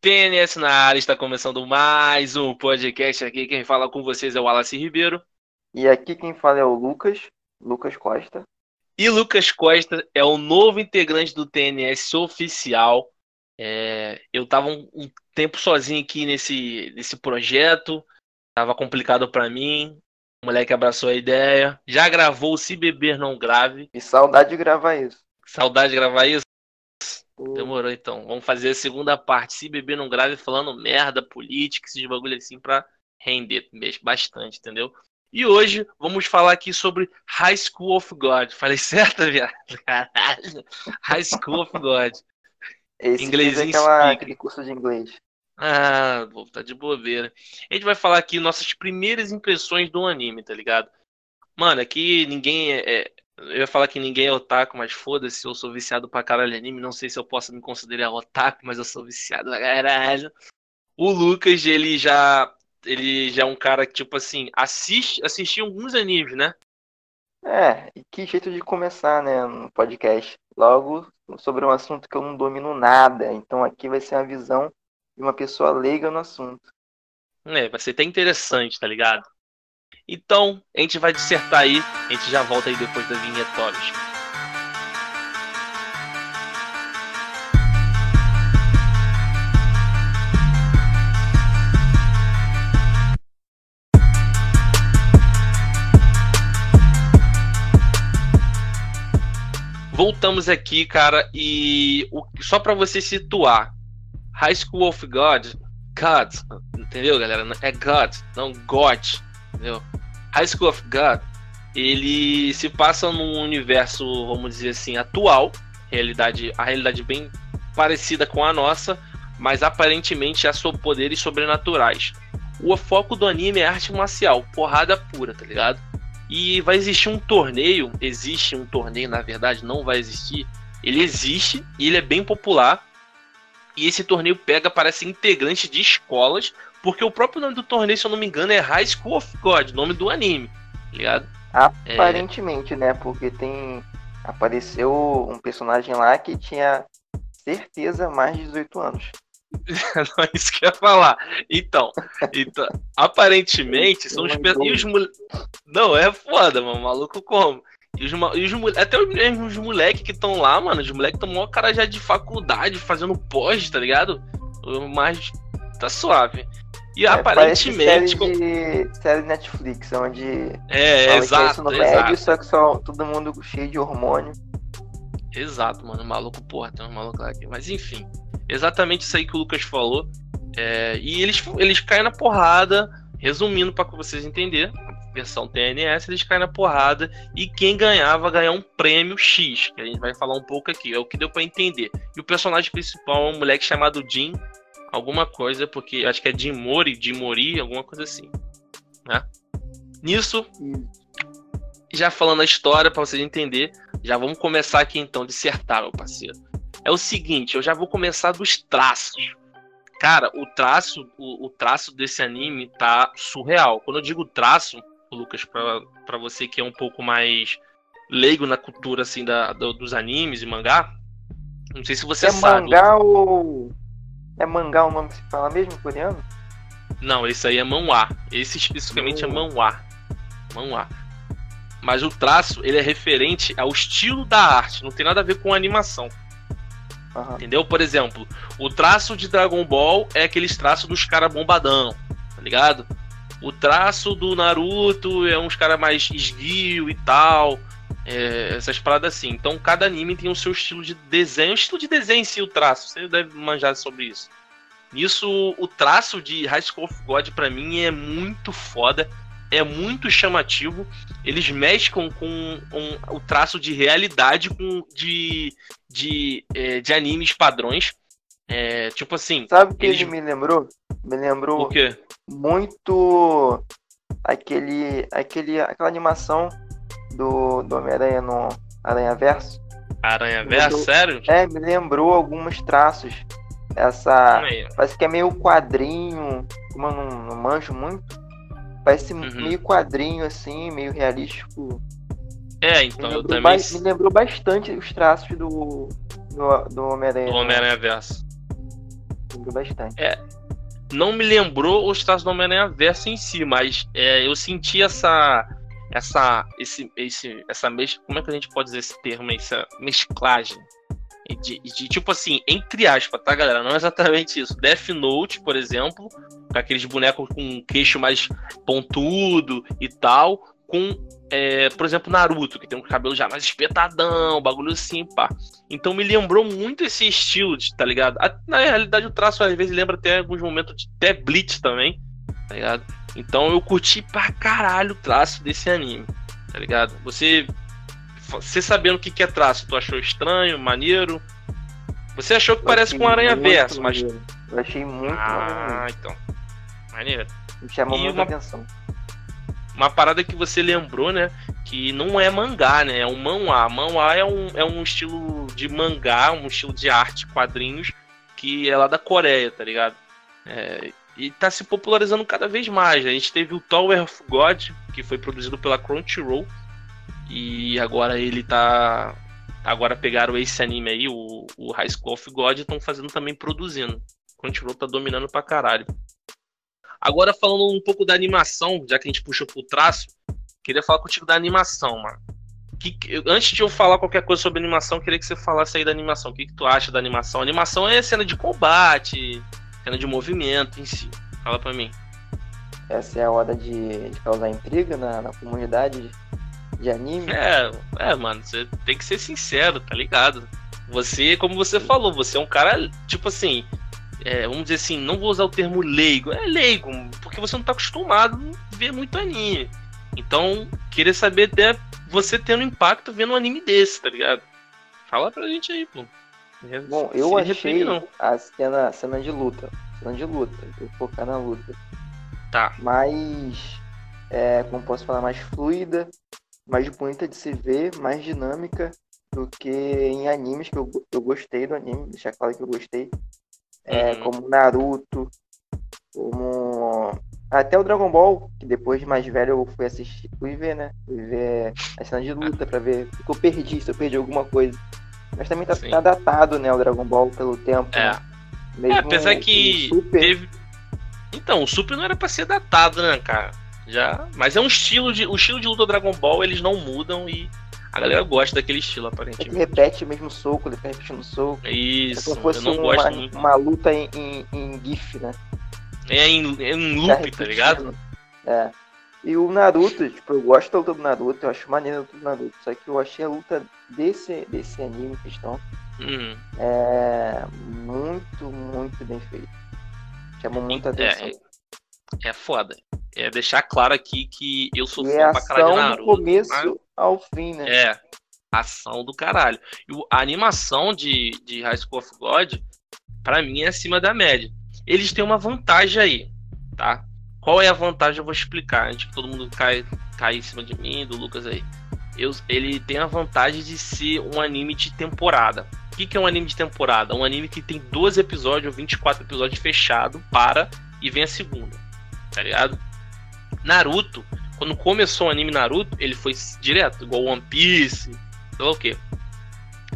TNS na área, está começando mais um podcast aqui. Quem fala com vocês é o Wallace Ribeiro. E aqui quem fala é o Lucas, Lucas Costa. E Lucas Costa é o novo integrante do TNS oficial. É, eu estava um, um, tempo sozinho aqui nesse, nesse projeto, estava complicado para mim. O moleque abraçou a ideia, já gravou Se Beber Não Grave. E saudade de gravar isso. Saudade de gravar isso? Demorou então. Vamos fazer a segunda parte. Se beber não grave falando merda, política, esses bagulho assim pra render bastante, entendeu? E hoje vamos falar aqui sobre High School of God. Falei certo, viado? Caralho. High School of God. Esse inglês é aquela, aquele curso de inglês. Ah, tá de bobeira. A gente vai falar aqui nossas primeiras impressões do anime, tá ligado? Mano, aqui ninguém é, é eu ia falar que ninguém é otaku, mas foda-se, eu sou viciado pra caralho anime. Não sei se eu posso me considerar otaku, mas eu sou viciado pra caralho. O Lucas, ele já. Ele já é um cara que, tipo assim, assiste, assistiu alguns animes, né? É, e que jeito de começar, né, no podcast. Logo sobre um assunto que eu não domino nada. Então aqui vai ser a visão de uma pessoa leiga no assunto. É, vai ser até interessante, tá ligado? Então, a gente vai dissertar aí, a gente já volta aí depois da vinhetórios. Voltamos aqui, cara, e o, só para você situar, High School of God, God, entendeu, galera? É God, não God, entendeu? High School of God, ele se passa num universo, vamos dizer assim, atual, realidade, a realidade bem parecida com a nossa, mas aparentemente há poderes sobrenaturais. O foco do anime é arte marcial, porrada pura, tá ligado? E vai existir um torneio, existe um torneio, na verdade, não vai existir. Ele existe e ele é bem popular. E esse torneio pega, parece, integrantes de escolas porque o próprio nome do torneio, se eu não me engano, é High School of God, nome do anime, tá ligado? Aparentemente, é... né? Porque tem. Apareceu um personagem lá que tinha certeza mais de 18 anos. não é isso que eu ia falar. Então, então aparentemente, são os, e os Não, é foda, mano. Maluco como? E os, e os, até os, os moleques que estão lá, mano, os moleques estão mó cara já de faculdade, fazendo pós, tá ligado? Mas tá suave. E é, aparentemente. Série, de, série Netflix, onde. É, exato. no exato. Médio, só que só todo mundo cheio de hormônio. Exato, mano. Maluco, porra, tem um maluco lá aqui. Mas enfim. Exatamente isso aí que o Lucas falou. É, e eles, eles caem na porrada. Resumindo para vocês entenderem, versão TNS, eles caem na porrada. E quem ganhava ganhar um prêmio X, que a gente vai falar um pouco aqui. É o que deu para entender. E o personagem principal é um moleque chamado Jim, alguma coisa, porque acho que é de Mori, de Mori, alguma coisa assim. Né? Nisso, já falando a história para vocês entenderem, já vamos começar aqui então, dissertar, meu parceiro. É o seguinte, eu já vou começar dos traços. Cara, o traço, o, o traço desse anime tá surreal. Quando eu digo traço, Lucas, para você que é um pouco mais leigo na cultura assim da, do, dos animes e mangá, não sei se você é sabe. mangá ou é mangá o nome que se fala mesmo, coreano? Não, esse aí é manhwa. Esse especificamente é manhwa. Manhwa. Mas o traço, ele é referente ao estilo da arte, não tem nada a ver com a animação. Uhum. Entendeu? Por exemplo, o traço de Dragon Ball é aqueles traços dos caras bombadão, tá ligado? O traço do Naruto é uns caras mais esguio e tal. É, essas paradas assim. Então cada anime tem o seu estilo de desenho, o estilo de desenho em si, o traço. Você deve manjar sobre isso. Nisso, o traço de High School of God para mim é muito foda, é muito chamativo. Eles mesclam com um, o traço de realidade com de, de, é, de animes padrões. É, tipo assim. Sabe o que eles... ele me lembrou? Me lembrou muito aquele, aquele, aquela animação do, do Homem-Aranha no Aranha Verso. Aranha Verso, sério? É, me lembrou alguns traços. Essa. Parece que é meio quadrinho, como eu não, não manjo muito. Parece uhum. meio quadrinho, assim, meio realístico. É, então eu também. Me lembrou bastante os traços do, do, do Homem-Aranha. Do Homem-Aranha Verso. Lembrou bastante. É, não me lembrou os traços do Homem-Aranha Verso em si, mas é, eu senti essa. Essa. Esse, esse, essa mes... Como é que a gente pode dizer esse termo? Essa mesclagem. De, de, tipo assim, entre aspas, tá, galera? Não é exatamente isso. Death Note, por exemplo, com aqueles bonecos com queixo mais pontudo e tal, com é, por exemplo, Naruto, que tem um cabelo já mais espetadão, bagulho assim, pá. Então me lembrou muito esse estilo, de, tá ligado? Na realidade, o traço às vezes lembra até alguns momentos de até Bleach também, tá ligado? Então eu curti pra caralho o traço desse anime, tá ligado? Você, você sabendo o que é traço, tu achou estranho, maneiro? Você achou que eu parece com um Aranha Verso, mas. Eu achei muito Ah, maneiro. então. Maneiro. Me chamou muita uma... atenção uma parada que você lembrou, né? Que não é mangá, né? É um manhwa. Manhwa é um, é um estilo de mangá, um estilo de arte, quadrinhos, que é lá da Coreia, tá ligado? É, e tá se popularizando cada vez mais. A gente teve o Tower of God, que foi produzido pela Crunchyroll, e agora ele tá. Agora pegaram esse anime aí, o, o High School of God, e estão fazendo também produzindo. Crunchyroll tá dominando pra caralho. Agora, falando um pouco da animação, já que a gente puxou pro traço, queria falar contigo da animação, mano. Que, antes de eu falar qualquer coisa sobre animação, queria que você falasse aí da animação. O que, que tu acha da animação? A animação é cena de combate, cena de movimento em si. Fala pra mim. Essa é a hora de, de causar intriga na, na comunidade de anime? É, é, mano, você tem que ser sincero, tá ligado? Você, como você falou, você é um cara, tipo assim, é, vamos dizer assim, não vou usar o termo leigo, é leigo, porque você não está acostumado a ver muito anime. Então, queria saber até você tendo impacto vendo um anime desse, tá ligado? Fala pra gente aí, pô. Bom, eu achei a cena, cena de luta. Cena de luta, vou focar na luta. Tá. Mais. É, como posso falar, mais fluida, mais bonita de se ver, mais dinâmica do que em animes que eu, eu gostei do anime, deixar claro que eu gostei é, uhum. como Naruto, como até o Dragon Ball, que depois de mais velho eu fui assistir, fui ver, né? Fui ver a cena de luta pra ver o que eu perdi, se eu perdi alguma coisa. Mas também tá, tá datado, né, o Dragon Ball pelo tempo. É. Né? Mesmo é, apesar que Super... teve. Então, o Super não era pra ser datado, né, cara? Já. Mas é um estilo de. O estilo de luta do Dragon Ball, eles não mudam e a galera gosta daquele estilo, aparentemente. Ele repete o mesmo soco, ele fica repetindo soco. Isso, é como fosse eu não uma, gosto muito. uma luta em, em, em GIF, né? É em, em loop, tá, tá ligado? É. E o Naruto, tipo, eu gosto da luta do Naruto, eu acho maneiro a luta do Naruto. Só que eu achei a luta desse, desse anime em questão uhum. é muito, muito bem feita. Chamou muita é, atenção. É, é foda. É deixar claro aqui que eu sou e fã pra caralho de Naruto. Do começo mas... ao fim, né? É, ação do caralho. E a animação de, de High School of God, pra mim, é acima da média. Eles têm uma vantagem aí, tá? Qual é a vantagem? Eu vou explicar, antes que todo mundo cai, cai em cima de mim, do Lucas aí. Eu, ele tem a vantagem de ser um anime de temporada. O que, que é um anime de temporada? Um anime que tem 12 episódios ou 24 episódios fechado, para e vem a segunda. Tá ligado? Naruto, quando começou o anime Naruto, ele foi direto, igual One Piece, sei lá o que.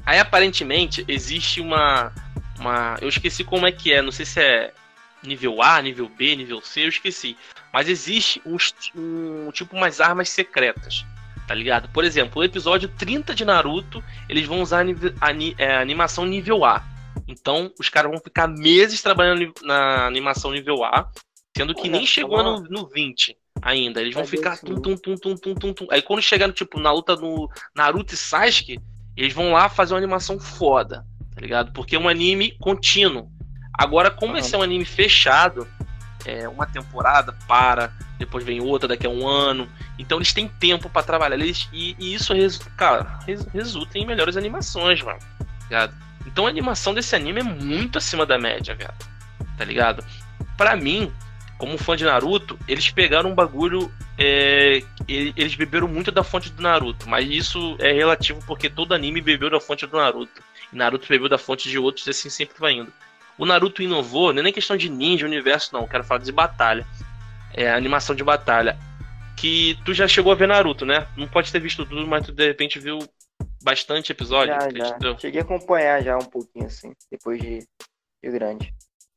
Aí aparentemente existe uma, uma. Eu esqueci como é que é, não sei se é nível A, nível B, nível C, eu esqueci. Mas existe um, um tipo umas armas secretas, tá ligado? Por exemplo, o episódio 30 de Naruto, eles vão usar a, é, animação nível A. Então, os caras vão ficar meses trabalhando na animação nível A, sendo que nem chegou no, no 20 ainda. Eles vão é ficar tum, tum, tum, tum, tum, tum, tum. Aí quando chegar no, tipo, na luta no Naruto e Sasuke, eles vão lá fazer uma animação foda, tá ligado? Porque é um anime contínuo. Agora, como esse é um anime fechado, é uma temporada para, depois vem outra daqui a um ano. Então eles têm tempo para trabalhar. Eles, e, e isso, cara, resulta em melhores animações, mano. Tá ligado? Então a animação desse anime é muito acima da média, velho. Tá ligado? Pra mim, como fã de Naruto, eles pegaram um bagulho. É, eles beberam muito da fonte do Naruto, mas isso é relativo porque todo anime bebeu da fonte do Naruto. E Naruto bebeu da fonte de outros e assim sempre vai indo. O Naruto inovou, não é nem questão de ninja, universo, não. Quero falar de batalha. É animação de batalha. Que tu já chegou a ver Naruto, né? Não pode ter visto tudo, mas tu de repente viu bastante episódio. Já, já. Cheguei a acompanhar já um pouquinho, assim, depois de, de grande.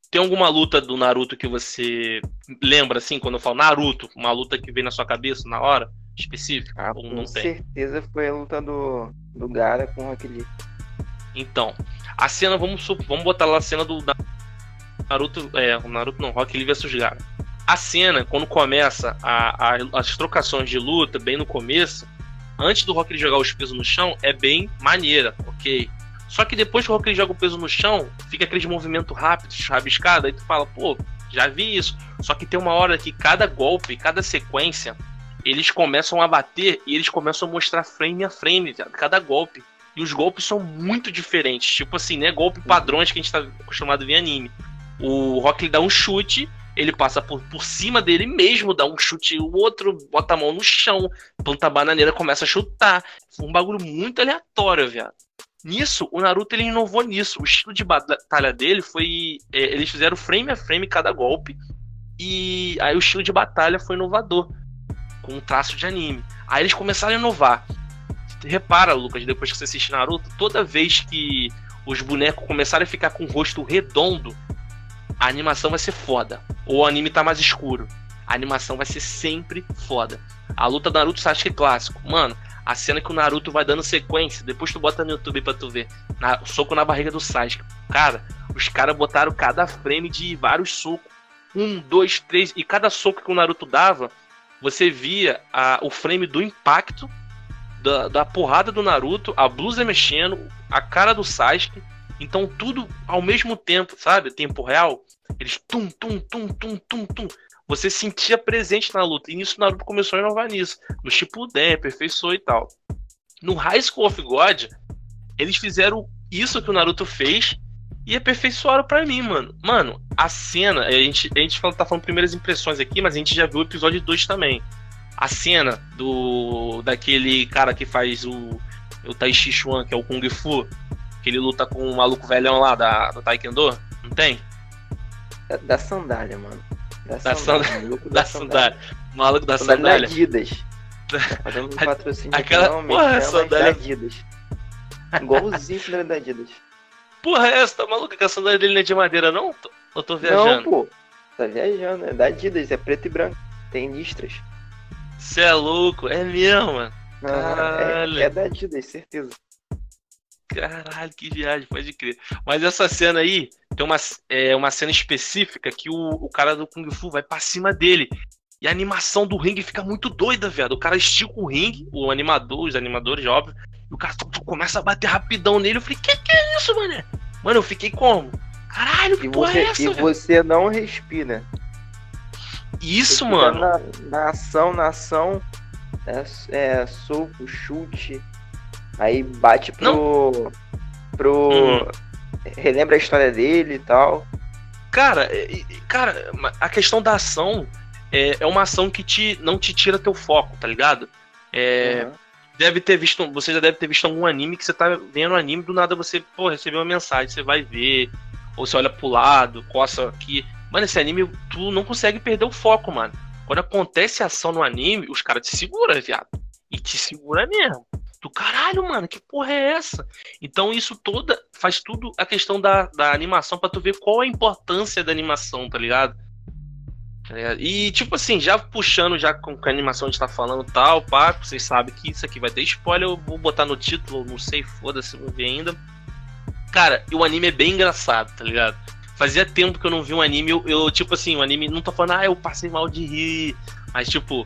tem alguma luta do Naruto que você lembra, assim, quando eu falo Naruto, uma luta que vem na sua cabeça na hora específica? Ah, ou com não tem? certeza foi a luta do, do Gara com aquele. Então, a cena, vamos, vamos botar lá a cena do Naruto, é, o Naruto não, Rock Lee vs Gara. A cena, quando começa a- a- as trocações de luta, bem no começo, antes do Rock Lee jogar os pesos no chão, é bem maneira, ok? Só que depois que o Rock Lee joga o peso no chão, fica aquele movimento rápido, rabiscado, aí tu fala, pô, já vi isso. Só que tem uma hora que cada golpe, cada sequência, eles começam a bater e eles começam a mostrar frame a frame, cada golpe. E os golpes são muito diferentes. Tipo assim, né? Golpe padrões que a gente tá acostumado a ver em anime. O Rock dá um chute, ele passa por, por cima dele mesmo, dá um chute, o outro bota a mão no chão, planta a bananeira, começa a chutar. Um bagulho muito aleatório, viado. Nisso, o Naruto ele inovou nisso. O estilo de batalha dele foi. é, eles fizeram frame a frame cada golpe. E aí o estilo de batalha foi inovador. Com um traço de anime. Aí eles começaram a inovar. Repara, Lucas, depois que você assiste Naruto, toda vez que os bonecos começarem a ficar com o rosto redondo, a animação vai ser foda. Ou o anime tá mais escuro. A animação vai ser sempre foda. A luta do Naruto Sasuke é clássico. Mano, a cena que o Naruto vai dando sequência, depois tu bota no YouTube pra tu ver. Na, soco na barriga do Sasuke. Cara, os caras botaram cada frame de vários socos. Um, dois, três. E cada soco que o Naruto dava, você via a, o frame do impacto da, da porrada do Naruto, a blusa mexendo, a cara do Sasuke. Então tudo ao mesmo tempo, sabe? Tempo real. Eles tum, tum, tum, tum, tum, tum. Você sentia presente na luta. E nisso Naruto começou a inovar nisso. No Shippuden, aperfeiçoou e tal. No High School of God, eles fizeram isso que o Naruto fez e aperfeiçoaram pra mim, mano. Mano, a cena, a gente, a gente tá falando primeiras impressões aqui, mas a gente já viu o episódio 2 também. A cena do daquele cara que faz o, o Tai Chi Chuan, que é o Kung Fu, que ele luta com o maluco velhão lá da, do Taekwondo, não tem? Da, da sandália, mano. Da, Da sandália. maluco Da sandália. O maluco da Sandália sandália. Adidas. Fazendo um patrocínio Aquela- não, porra, mas sandália- da Adidas. Igualzinho sandália da Adidas. Porra, é essa? Tá maluco que a sandália dele não é de madeira, não? Eu tô Não, viajando. pô. Tá viajando, é da Adidas, é preto e branco. Tem listras. Você é louco? É mesmo, mano. Ah, Caralho. é, é da Adidas, certeza. Caralho, que viagem, pode crer. Mas essa cena aí, tem uma, é, uma cena específica que o, o cara do Kung Fu vai pra cima dele. E a animação do ringue fica muito doida, velho. O cara estica o ringue, o animador, os animadores, óbvio. E o cara tu, tu, começa a bater rapidão nele. Eu falei, que que é isso, mané? Mano, eu fiquei como? Caralho, que E porra você, é essa, e você não respira. Isso, mano. Na, na ação, na ação, é, é soco, chute, aí bate pro. pro. Hum. relembra a história dele e tal. Cara, cara, a questão da ação é, é uma ação que te, não te tira teu foco, tá ligado? É, Uhum. deve ter visto, você já deve ter visto algum anime que você tá vendo o anime, do nada você, pô, recebeu uma mensagem, você vai ver, ou você olha pro lado, coça aqui. Mano, esse anime, tu não consegue perder o foco, mano. Quando acontece ação no anime, os caras te seguram, viado. E te segura mesmo. Do caralho, mano, que porra é essa? Então isso toda faz tudo a questão da, da animação pra tu ver qual a importância da animação, tá ligado? Tá ligado? E tipo assim, já puxando já com a animação a gente tá falando tal, pá, vocês sabem que isso aqui vai ter spoiler, eu vou botar no título, não sei, foda-se, vou ver ainda. Cara, e o anime é bem engraçado, tá ligado? Fazia tempo que eu não vi um anime, eu, eu, tipo assim, o anime não tô falando, ah, eu passei mal de rir, mas tipo,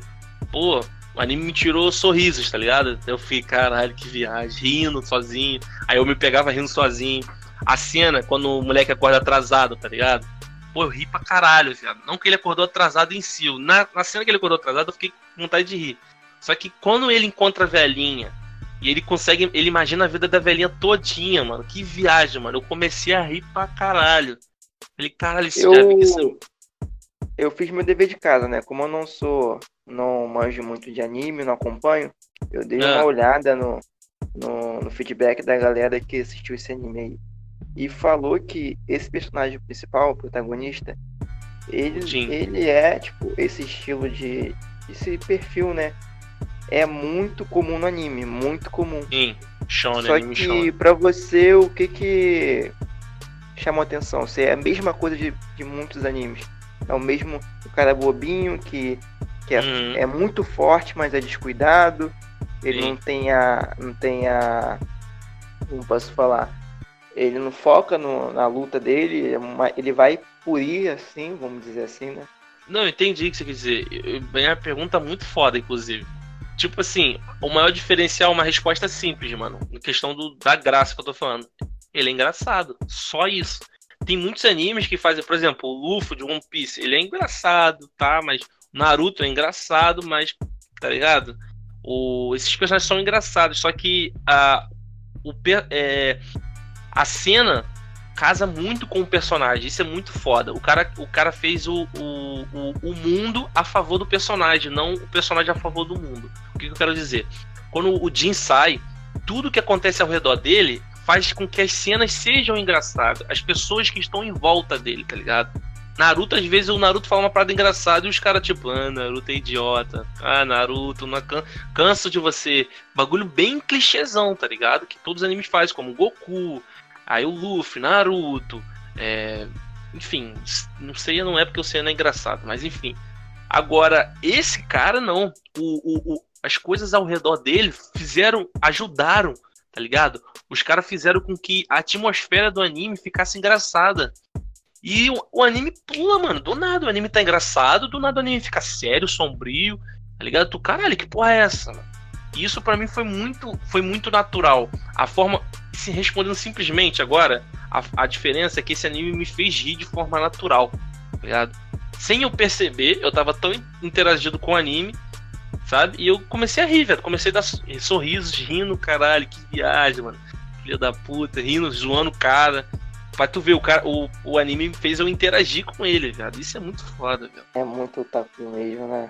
pô, o anime me tirou sorrisos, tá ligado? Eu fiquei, caralho, que viagem, rindo sozinho. Aí eu me pegava rindo sozinho. A cena, quando o moleque acorda atrasado, tá ligado? Pô, eu ri pra caralho, viado. Não que ele acordou atrasado em si. Na, na cena que ele acordou atrasado, eu fiquei com vontade de rir. Só que quando ele encontra a velhinha e ele consegue. Ele imagina a vida da velhinha todinha, mano. Que viagem, mano. Eu comecei a rir pra caralho. Falei, caralho, isso já vi isso. Eu, eu fiz meu dever de casa, né? Como eu não sou. não manjo muito de anime, não acompanho, eu dei Ah. uma olhada no, no, no feedback da galera que assistiu esse anime aí. E falou que esse personagem principal, o protagonista, ele, Sim. ele é, tipo, esse estilo de. esse perfil, né? É muito comum no anime, muito comum. Sim, Shonen, Só que Shonen. pra você, o que que chamou atenção? Se é a mesma coisa de, de muitos animes. É o mesmo o cara bobinho que, que é, Uhum. é muito forte, mas é descuidado. Ele Sim. não tem a. não tem a. Como posso falar? Ele não foca no- na luta dele, é uma- ele vai por ir assim, vamos dizer assim, né? Não, entendi o que você quer dizer. Eu- Minha pergunta é muito foda, inclusive. Tipo assim, o maior diferencial é uma resposta simples, mano. Na questão do, da graça que eu tô falando. Ele é engraçado. Só isso. Tem muitos animes que fazem, por exemplo, o Luffy de One Piece. Ele é engraçado, tá? Mas Naruto é engraçado, mas. Tá ligado? O, esses personagens são engraçados. Só que a, o, é, a cena casa muito com o personagem. Isso é muito foda. O cara, o cara fez o, o, o, o mundo a favor do personagem, não o personagem a favor do mundo. O que, que eu quero dizer? Quando o Jin sai, tudo que acontece ao redor dele faz com que as cenas sejam engraçadas. As pessoas que estão em volta dele, tá ligado? Naruto, às vezes, o Naruto fala uma parada engraçada e os caras, tipo, ah, Naruto é idiota. Ah, Naruto, não can... canso de você. Bagulho bem clichêzão, tá ligado? Que todos os animes fazem, como Goku, aí o Luffy, Naruto, é... enfim, não sei, não é porque o Senna é engraçado, mas enfim. Agora, esse cara não. O, o, o- as coisas ao redor dele fizeram, ajudaram, tá ligado? Os caras fizeram com que a atmosfera do anime ficasse engraçada. E o, o anime pula, mano, do nada. O anime tá engraçado, do nada o anime fica sério, sombrio, tá ligado? Tu, caralho, que porra é essa, mano? E isso pra mim foi muito, foi muito natural. A forma, se respondendo simplesmente agora, a, a diferença é que esse anime me fez rir de forma natural, tá ligado? Sem eu perceber, eu tava tão interagido com o anime, sabe? E eu comecei a rir, velho. Comecei a dar so- sorrisos, rindo, caralho, que viagem, mano. Filha da puta, rindo, zoando o cara. Pra tu ver, o, cara, o, o anime fez eu interagir com ele, velho. Isso é muito foda, velho. É muito otaku mesmo, né?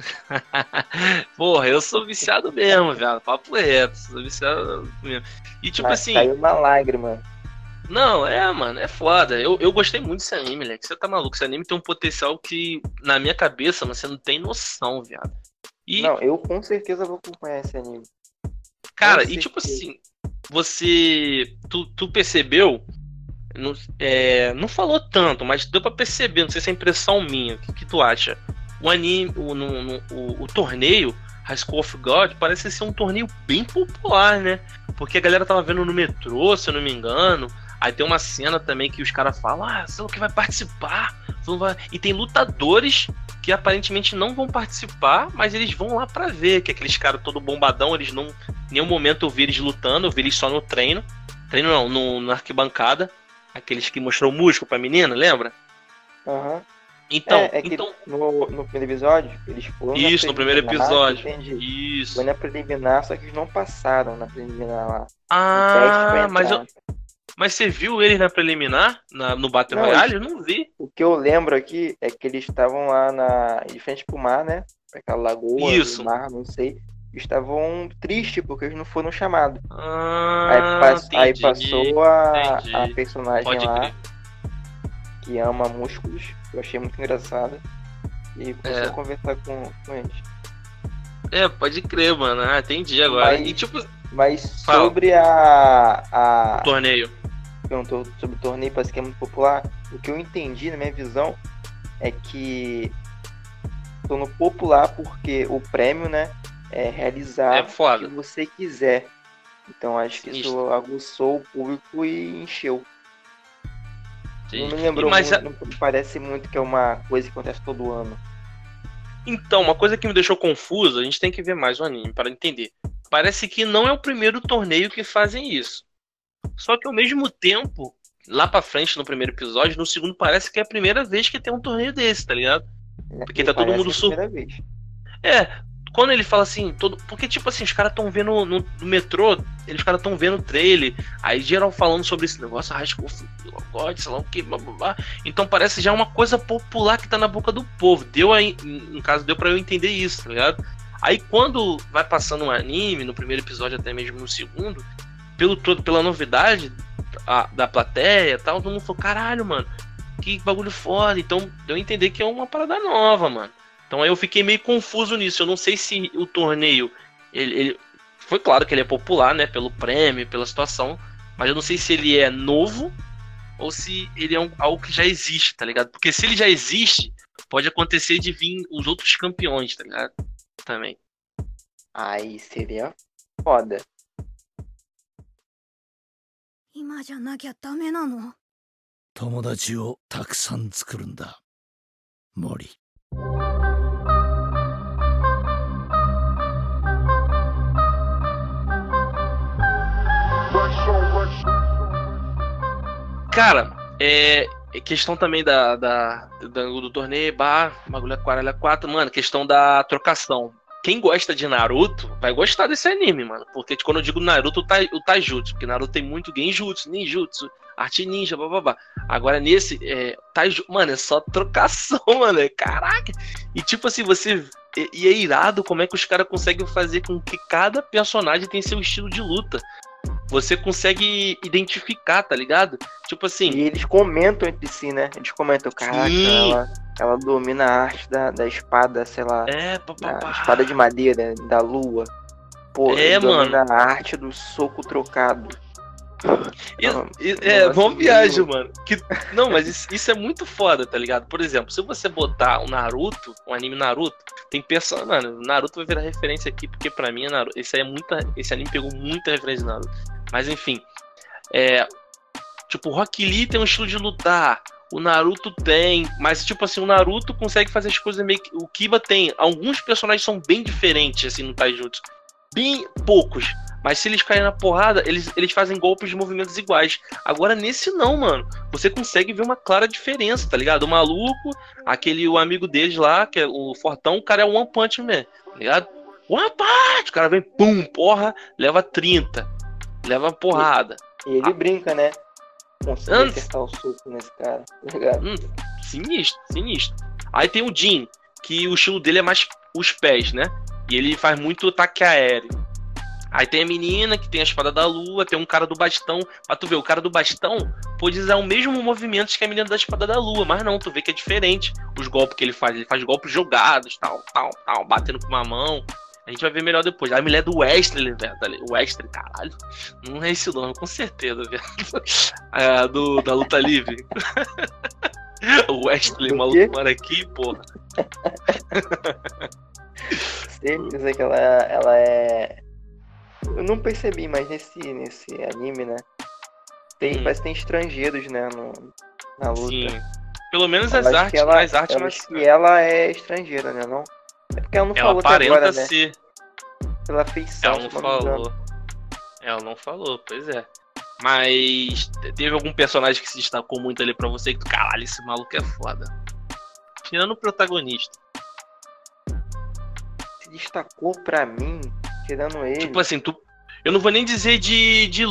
Porra, eu sou viciado mesmo, velho. Papo reto, sou viciado mesmo. E tipo Mas assim, Caiu uma lágrima. Não, é, mano, é foda. Eu, eu gostei muito desse anime, moleque. Você tá maluco? Esse anime tem um potencial que, na minha cabeça, mano, você não tem noção, viado. E, Não, eu com certeza vou acompanhar esse anime. cara, com e tipo certeza. assim, você. Tu, tu percebeu? Não, é, não falou tanto, mas deu pra perceber, não sei se é impressão minha. O que, que tu acha? O anime, o, no- no- o, o torneio High School of God parece ser um torneio bem popular, né? Porque a galera tava vendo no metrô, se eu não me engano. Aí tem uma cena também que os caras falam, ah, sei lá o que vai participar. Você não vai-" E tem lutadores que aparentemente não vão participar, mas eles vão lá pra ver, que aqueles caras todo bombadão, eles não. Em nenhum momento eu vi eles lutando, eu vi eles só no treino. Treino não, no, na arquibancada. Aqueles que mostrou o músculo pra menina, lembra? Aham. Então, é, é então. no, no primeiro episódio, eles foram Isso, no primeiro episódio. Entendi. Isso. Foi na preliminar, só que eles não passaram na preliminar lá. Ah, mas, eu, mas você viu eles na preliminar? Na, no Battle Não, Royale? Eu não vi. O que eu lembro aqui é que eles estavam lá na, de frente pro mar, né? Pra aquela lagoa, Isso. mar, não sei. Estavam tristes porque eles não foram chamados. aí, Ah, pass- aí entendi. passou a, entendi. a personagem Pode lá crer. que ama músculos, eu achei muito engraçada. E começou É. a conversar com, com eles. É, pode crer, mano. Ah, entendi agora. Mas- E tipo, Mas Fala. sobre a. a torneio. Perguntou sobre o torneio, parece que é muito popular. O que eu entendi na minha visão é que tornou popular porque o prêmio, né, é realizar É o que você quiser. Então acho que Sinistro. isso aguçou o público e encheu. Sim. Não me lembrou muito, não me parece muito que é uma coisa que acontece todo ano. Então, uma coisa que me deixou confuso, a gente tem que ver mais o anime para entender. Parece que não é o primeiro torneio que fazem isso. Só que ao mesmo tempo, lá pra frente no primeiro episódio, no segundo parece que é a primeira vez que tem um torneio desse, tá ligado? né? Porque E tá todo mundo a sur- primeira vez. É, quando ele fala assim, todo. Porque, tipo assim, os caras tão vendo no, no metrô, eles caras tão vendo o trailer, aí geral falando sobre esse negócio, School of God, sei lá o que, blá blá blá. Então parece já uma coisa popular que tá na boca do povo. Deu aí, no caso, deu pra eu entender isso, tá ligado? Aí quando vai passando um anime, no primeiro episódio, até mesmo no segundo, pelo todo, pela novidade a- da plateia tal, todo mundo falou, caralho, mano, que bagulho foda. Então deu a entender que é uma parada nova, mano. Então aí eu fiquei meio confuso nisso. Eu não sei se o torneio. Ele, ele- Foi claro que ele é popular, né? Pelo prêmio, pela situação. Mas eu não sei se ele é novo ou se ele é um, algo que já existe, tá ligado? Porque se ele já existe, pode acontecer de vir os outros campeões, tá ligado? Também. Aí seria foda. 今じゃなきゃダメなの友達をたくさん作るんだ森 Cara, é, é questão também da, da, da- do torneio, bar, bagulho aquarela 4, mano, questão da trocação. Quem gosta de Naruto vai gostar desse anime, mano. Porque quando eu digo Naruto, o, tai, o Taijutsu. Porque Naruto tem muito Genjutsu, Ninjutsu, arte ninja, bababá. Agora nesse, é, Taijutsu, mano, é só trocação, mano. é- Caraca. E tipo assim, você. E, é irado como é que os caras conseguem fazer com que cada personagem tem seu estilo de luta. Você consegue identificar, tá ligado? Tipo assim. E eles comentam entre si, né? Eles comentam, caraca, ela, ela domina a arte da, da espada, sei lá, É, papapá. espada de madeira, da lua. Pô, É, domina a arte do soco trocado. É, bom viagem, meio- mano. Que, não, mas isso, isso é muito foda, tá ligado? Por exemplo, se você botar um Naruto, um anime Naruto, tem pessoa, mano, Naruto vai virar referência aqui, porque pra mim é Naruto. Esse, é muita, esse anime pegou muita referência de Naruto. Mas enfim, é. Tipo, o Rock Lee tem um estilo de lutar. O Naruto tem, mas tipo assim, o Naruto consegue fazer as coisas meio que. O Kiba tem. Alguns personagens são bem diferentes, assim, no Taijutsu. Bem poucos. Mas se eles caírem na porrada, eles, eles fazem golpes de movimentos iguais. Agora nesse não, mano. Você consegue ver uma clara diferença, tá ligado? O maluco, aquele o amigo deles lá, que é o Fortão, o cara é One Punch Man, tá ligado? One Punch! O cara vem, pum, porra, leva 30. Leva porrada. E ele brinca, né? Consegue Antes- acertar o soco nesse cara, tá ligado? Hum, sinistro, sinistro. Aí tem o Jin, que o estilo dele é mais os pés, né? E ele faz muito ataque aéreo. Aí tem a menina que tem a espada da lua, tem um cara do bastão. Pra tu ver, o cara do bastão pode usar o mesmo movimento que a menina da espada da lua, mas não, tu vê que é diferente os golpes que ele faz. Ele faz golpes jogados, tal, tal, tal, batendo com uma mão. A gente vai ver melhor depois. A mulher do Wesley, velho. tá Wesley, caralho. Não é esse o nome, com certeza, velho. É, do, da luta livre. o Wesley, maluco, mora aqui, porra. Certeza que ela, ela é. Eu não percebi, mas nesse, nesse anime, né? Tem, Hum. Parece que tem estrangeiros, né? No, na luta. Sim. Pelo menos Eu as artes, ela, nas artes eu mas que ela é estrangeira, né? Não? É porque ela não ela falou até aparenta agora, né? ser. Pela feição, Ela não se falou. Ela não falou, pois é. Mas te- teve algum personagem que se destacou muito ali pra você que tu, caralho, esse maluco é foda. Tirando o protagonista. Se destacou pra mim, tirando ele. Tipo assim, tu. Eu não vou nem dizer de. de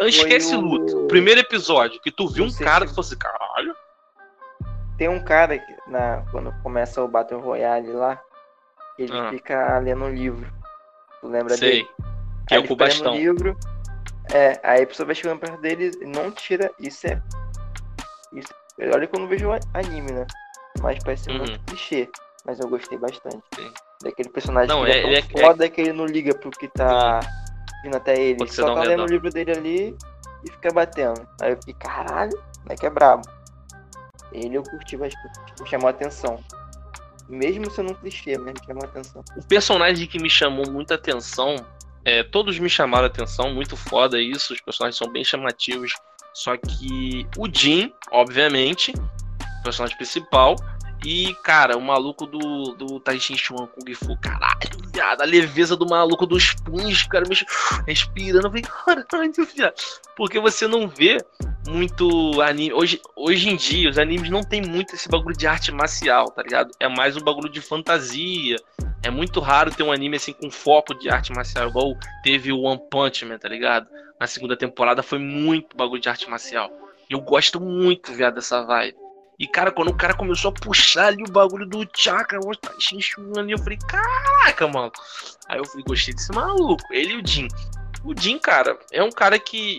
esquece o- luta. Primeiro episódio, que tu viu um cara se- que fosse, caralho. Tem um cara que, na, quando começa o Battle Royale lá, ele Ah. fica lendo um livro. Tu lembra Sei. dele? Que Aí é o bastão. livro. É, aí a pessoa vai chegando perto dele e não tira. Isso é. Isso, olha que eu não vejo anime, né? Mas parece Uhum. muito clichê. Mas eu gostei bastante. Sim. Daquele personagem Não, que ele é- é, tão ele é- foda que ele não liga pro que tá vindo até ele. Pode só tá lendo o livro dele ali e fica batendo. Aí eu fiquei, caralho, moleque é brabo. Ele eu curti bastante. Me chamou a atenção. Mesmo sendo um clichê, mas me chamou a atenção. O personagem que me chamou muita atenção, é, todos me chamaram atenção, muito foda isso, os personagens são bem chamativos. Só que o Jin, obviamente, personagem principal, e, cara, o maluco do, do Taishin Chuan Kung Fu, caralho, viado, a leveza do maluco dos punhos, cara, respirando, falei, caralho, viado. Porque você não vê muito anime. Hoje, hoje em dia, os animes não tem muito esse bagulho de arte marcial, tá ligado? É mais um bagulho de fantasia. É muito raro ter um anime assim com foco de arte marcial, igual teve o One Punch Man, tá ligado? Na segunda temporada foi muito bagulho de arte marcial. Eu gosto muito, viado, dessa vibe. E, cara, quando o cara começou a puxar ali o bagulho do chakra, o ali, eu falei, caraca, mano. Aí eu falei, gostei desse maluco. Ele e o Jin. O Jin, cara, é um cara que.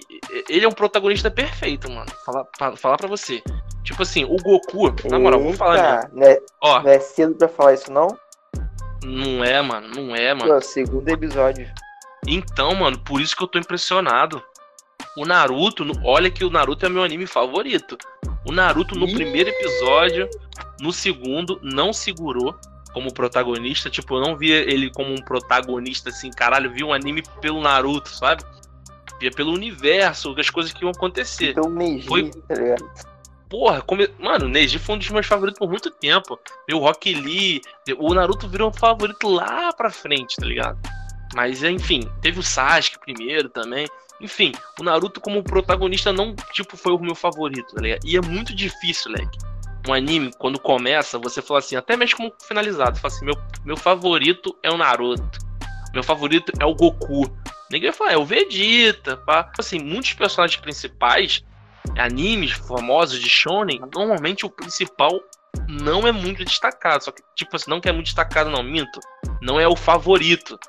Ele é um protagonista perfeito, mano. Falar pra, falar pra você. Tipo assim, o Goku, na moral, vou falar mesmo. Eita, não é, Ó, não é cedo pra falar isso, não? não é, mano, não é, mano. Pô, segundo episódio. Então, mano, por isso que eu tô impressionado. O Naruto, olha que o Naruto é meu anime favorito. O Naruto no Ih. primeiro episódio, no segundo, não segurou como protagonista. Tipo, eu não via ele como um protagonista assim, caralho, vi um anime pelo Naruto, sabe? Via pelo universo, as coisas que iam acontecer. Então o Neji, Foi- tá ligado? Porra, come... mano, o Neji foi um dos meus favoritos por muito tempo. Meu Rock Lee, o Naruto virou um favorito lá pra frente, tá ligado? Mas enfim, teve o Sasuke primeiro também. Enfim, o Naruto como protagonista não, tipo, foi o meu favorito, tá ligado? E é muito difícil, leque. Um anime, quando começa, você fala assim, até mesmo como finalizado, fala assim, meu, meu favorito é o Naruto. Meu favorito é o Goku. Ninguém fala, é o Vegeta, pá. Assim, muitos personagens principais animes famosos de shonen, normalmente o principal não é muito destacado. Só que, tipo assim, não que é muito destacado, não, minto. Não é o favorito.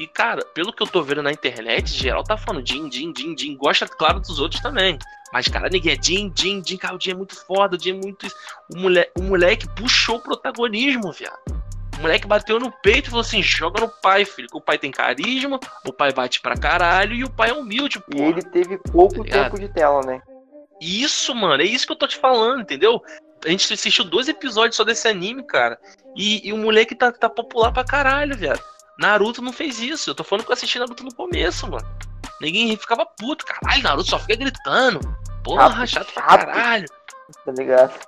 E, cara, pelo que eu tô vendo na internet, geral tá falando Jin, Jin, Jin, Jin. Gosta, claro, dos outros também. Mas, cara, ninguém é Jin, Jin, Jin, cara, o Jin é muito foda, o Jin é muito. O moleque, o moleque puxou o protagonismo, viado. O moleque bateu no peito e falou assim: joga no pai, filho. Que o pai tem carisma, o pai bate pra caralho e o pai é humilde, E porra. ele teve pouco Tá tempo de tela, né? Isso, mano, é isso que eu tô te falando, entendeu? A gente assistiu dois episódios só desse anime, cara. E, e o moleque tá, tá popular pra caralho, viado. Naruto não fez isso. Eu tô falando que eu assisti Naruto no começo, mano. Ninguém ficava puto, caralho, Naruto só fica gritando. Porra, Chato, chato pra caralho. Tá ligado?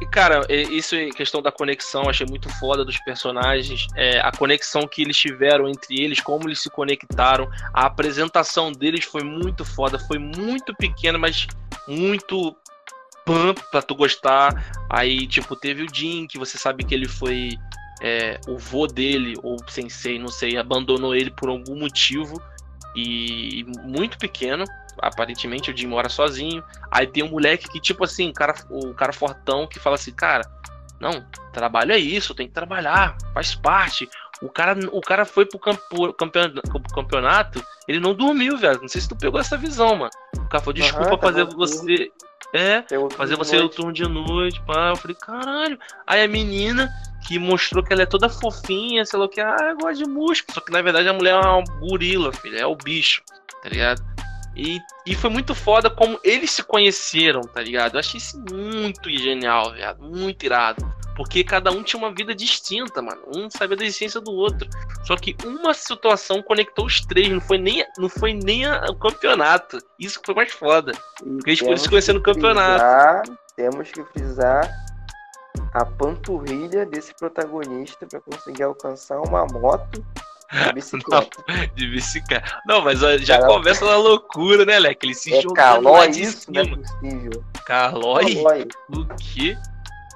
E, cara, é- isso é questão da conexão, achei muito foda dos personagens. É, a conexão que eles tiveram entre eles, como eles se conectaram. A apresentação deles foi muito foda, foi muito pequena, mas muito pump pra tu gostar. Aí, tipo, teve o Jin, que você sabe que ele foi. É, o vô dele, ou o sensei, não sei, abandonou ele por algum motivo. E muito pequeno. Aparentemente o Jin mora sozinho. Aí tem um moleque que, tipo assim, cara, o cara fortão que fala assim, cara, não, trabalho é isso, tem que trabalhar, faz parte. O cara, o cara foi pro campo, campeonato, ele não dormiu, velho. Não sei se tu pegou essa visão, mano. O cara falou, desculpa Aham, tá fazer você. É, fazer você o turno de noite, pá. Eu falei, caralho. Aí a menina que mostrou que ela é toda fofinha, sei lá o que, ah, eu gosto de músculo. Só que na verdade a mulher é uma gorila, filho, é o bicho, tá ligado? E, e foi muito foda como eles se conheceram, tá ligado? Eu achei isso muito genial, viado. Muito irado. Porque cada um tinha uma vida distinta, mano. Um sabia da essência do outro. Só que uma situação conectou os três. Não foi nem, não foi nem a- o campeonato. Isso que foi mais foda. Porque eles foram se conhecer no campeonato. frisar- temos que frisar a panturrilha desse protagonista pra conseguir alcançar uma moto de bicicleta. De bicicleta. Não, mas já Caramba. começa na loucura, né, Leque? Ele se é jogando calói de isso? Não é cima. possível. Calói? Calói. O quê?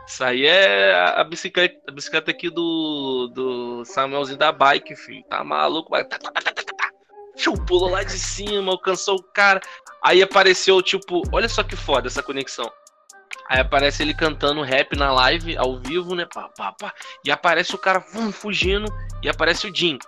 Isso aí é a bicicleta, a bicicleta aqui do, do Samuelzinho da bike, filho. Tá maluco? Vai. tá, tá, tá, tá, tá, tá. Pulou lá de cima, alcançou o cara. Aí apareceu, tipo, olha só que foda essa conexão. Aí aparece ele cantando rap na live, ao vivo, né? Pá, pá, pá. E aparece o cara vum, fugindo. E aparece o Jim.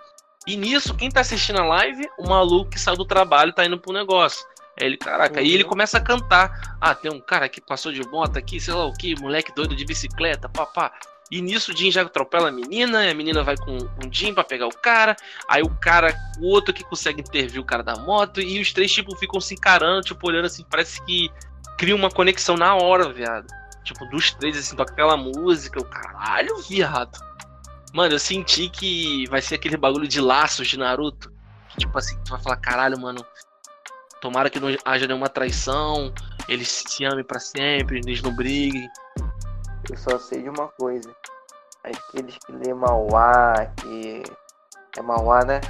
E nisso, quem tá assistindo a live? O maluco que saiu do trabalho tá indo pro negócio. Aí ele, caraca, aí ele Uhum. começa a cantar. Ah, tem um cara que passou de bota aqui, sei lá o que, moleque doido de bicicleta, papá. E nisso o Jim já atropela a menina, e a menina vai com o Jim pra pegar o cara. Aí o cara, o outro que consegue intervir o cara da moto, e os três, tipo, ficam se encarando, tipo, olhando assim, parece que cria uma conexão na hora, viado. Tipo, dos três, assim, toca aquela música, o caralho, viado. Mano, eu senti que vai ser aquele bagulho de laços de Naruto. Que, tipo assim, tu vai falar, caralho, mano. Tomara que não haja nenhuma traição. Eles se amem pra sempre, eles não briguem. Eu só sei de uma coisa. Aqueles que lê Mauá, que. É Mauá, né?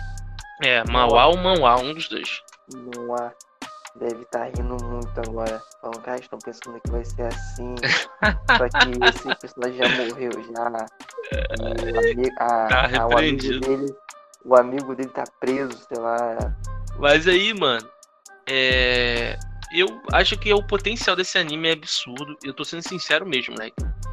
É, Mauá ou Manhwa, um dos dois. Mauá. Deve estar rindo muito agora. Falando, cara, estão pensando que vai ser assim. Só que esse personagem já morreu já. E a- Tá a- o amigo dele. O amigo dele tá preso, sei lá. Mas aí, mano, é. Eu acho que o potencial desse anime é absurdo. Eu tô sendo sincero mesmo, né?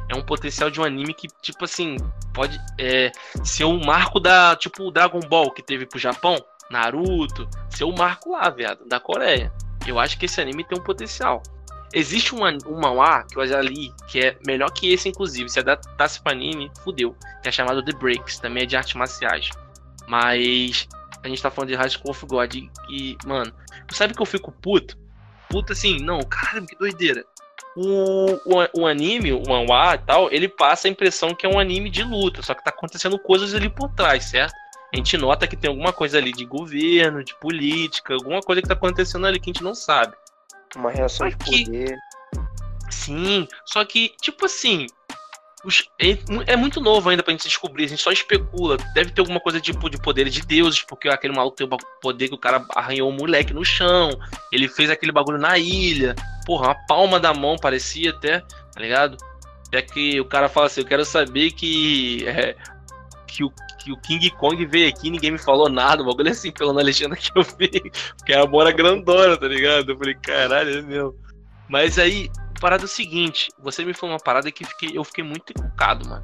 É um potencial de um anime que, tipo assim, pode é, ser o marco da. Tipo o Dragon Ball que teve pro Japão, Naruto, ser o marco lá, viado, da Coreia. Eu acho que esse anime tem um potencial. Existe um, an- um manhwa que eu já li, que é melhor que esse, inclusive. Se adaptasse pra anime, fudeu. Que é chamado The Breaks, também é de artes marciais. Mas a gente tá falando de High School of God e, e, mano, sabe que eu fico puto? Puto assim, não, cara, que doideira. O, o, o anime, o manhwa e tal, ele passa a impressão que é um anime de luta, só que tá acontecendo coisas ali por trás, certo? A gente nota que tem alguma coisa ali de governo, de política, alguma coisa que tá acontecendo ali que a gente não sabe. Uma reação Só de que- poder. Sim, só que, tipo assim, os- é, é muito novo ainda pra gente descobrir, a gente só especula. Deve ter alguma coisa tipo de poderes de deuses, porque aquele maluco tem o poder que o cara arranhou o moleque no chão, ele fez aquele bagulho na ilha. Porra, uma palma da mão parecia até, tá ligado? É que o cara fala assim, eu quero saber que. é, que o, que o King Kong veio aqui ninguém me falou nada, um bagulho assim, pela na legenda que eu vi. Porque a mora grandona, tá ligado? Eu falei, caralho, é mesmo. Mas aí, parada é o seguinte, você me falou uma parada que fiquei- eu fiquei muito encucado, mano.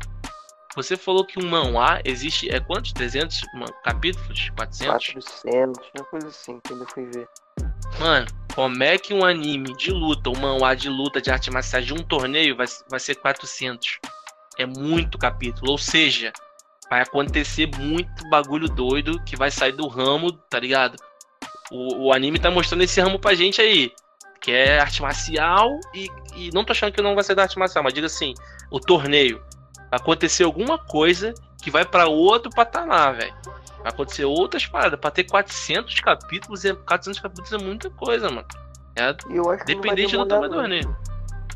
Você falou que um manhwa existe, é quantos? 300 ma- capítulos? 400? 400, uma coisa assim, quando eu fui ver. Mano, como é que um anime de luta, um manhwa de luta de arte marcial de um torneio vai, vai ser 400? É muito capítulo, ou seja, vai acontecer muito bagulho doido que vai sair do ramo, tá ligado? O, o anime tá mostrando esse ramo pra gente aí, que é arte marcial e, e não tô achando que não vai ser da arte marcial, mas diga assim, o torneio. Vai acontecer alguma coisa que vai pra outro patamar, velho. Vai acontecer outras paradas. Pra ter 400 capítulos, é, 400 capítulos é muita coisa, mano. É, eu acho que dependente do tamanho do torneio.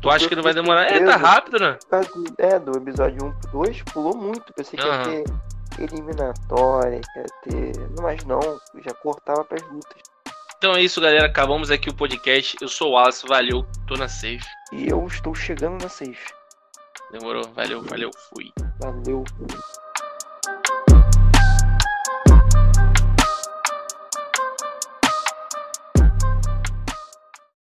Tu acha que não vai demorar? É, tá rápido, né? Do- É, do episódio 1 pro 2, pulou muito. Pensei que ia Aham. ter eliminatória, que ia ter. Não, mas não, já cortava pras lutas. Então é isso, galera. Acabamos aqui o podcast. Eu sou o Wallace, valeu. Tô na safe. E eu estou chegando na safe. Demorou, valeu, valeu, fui. Valeu.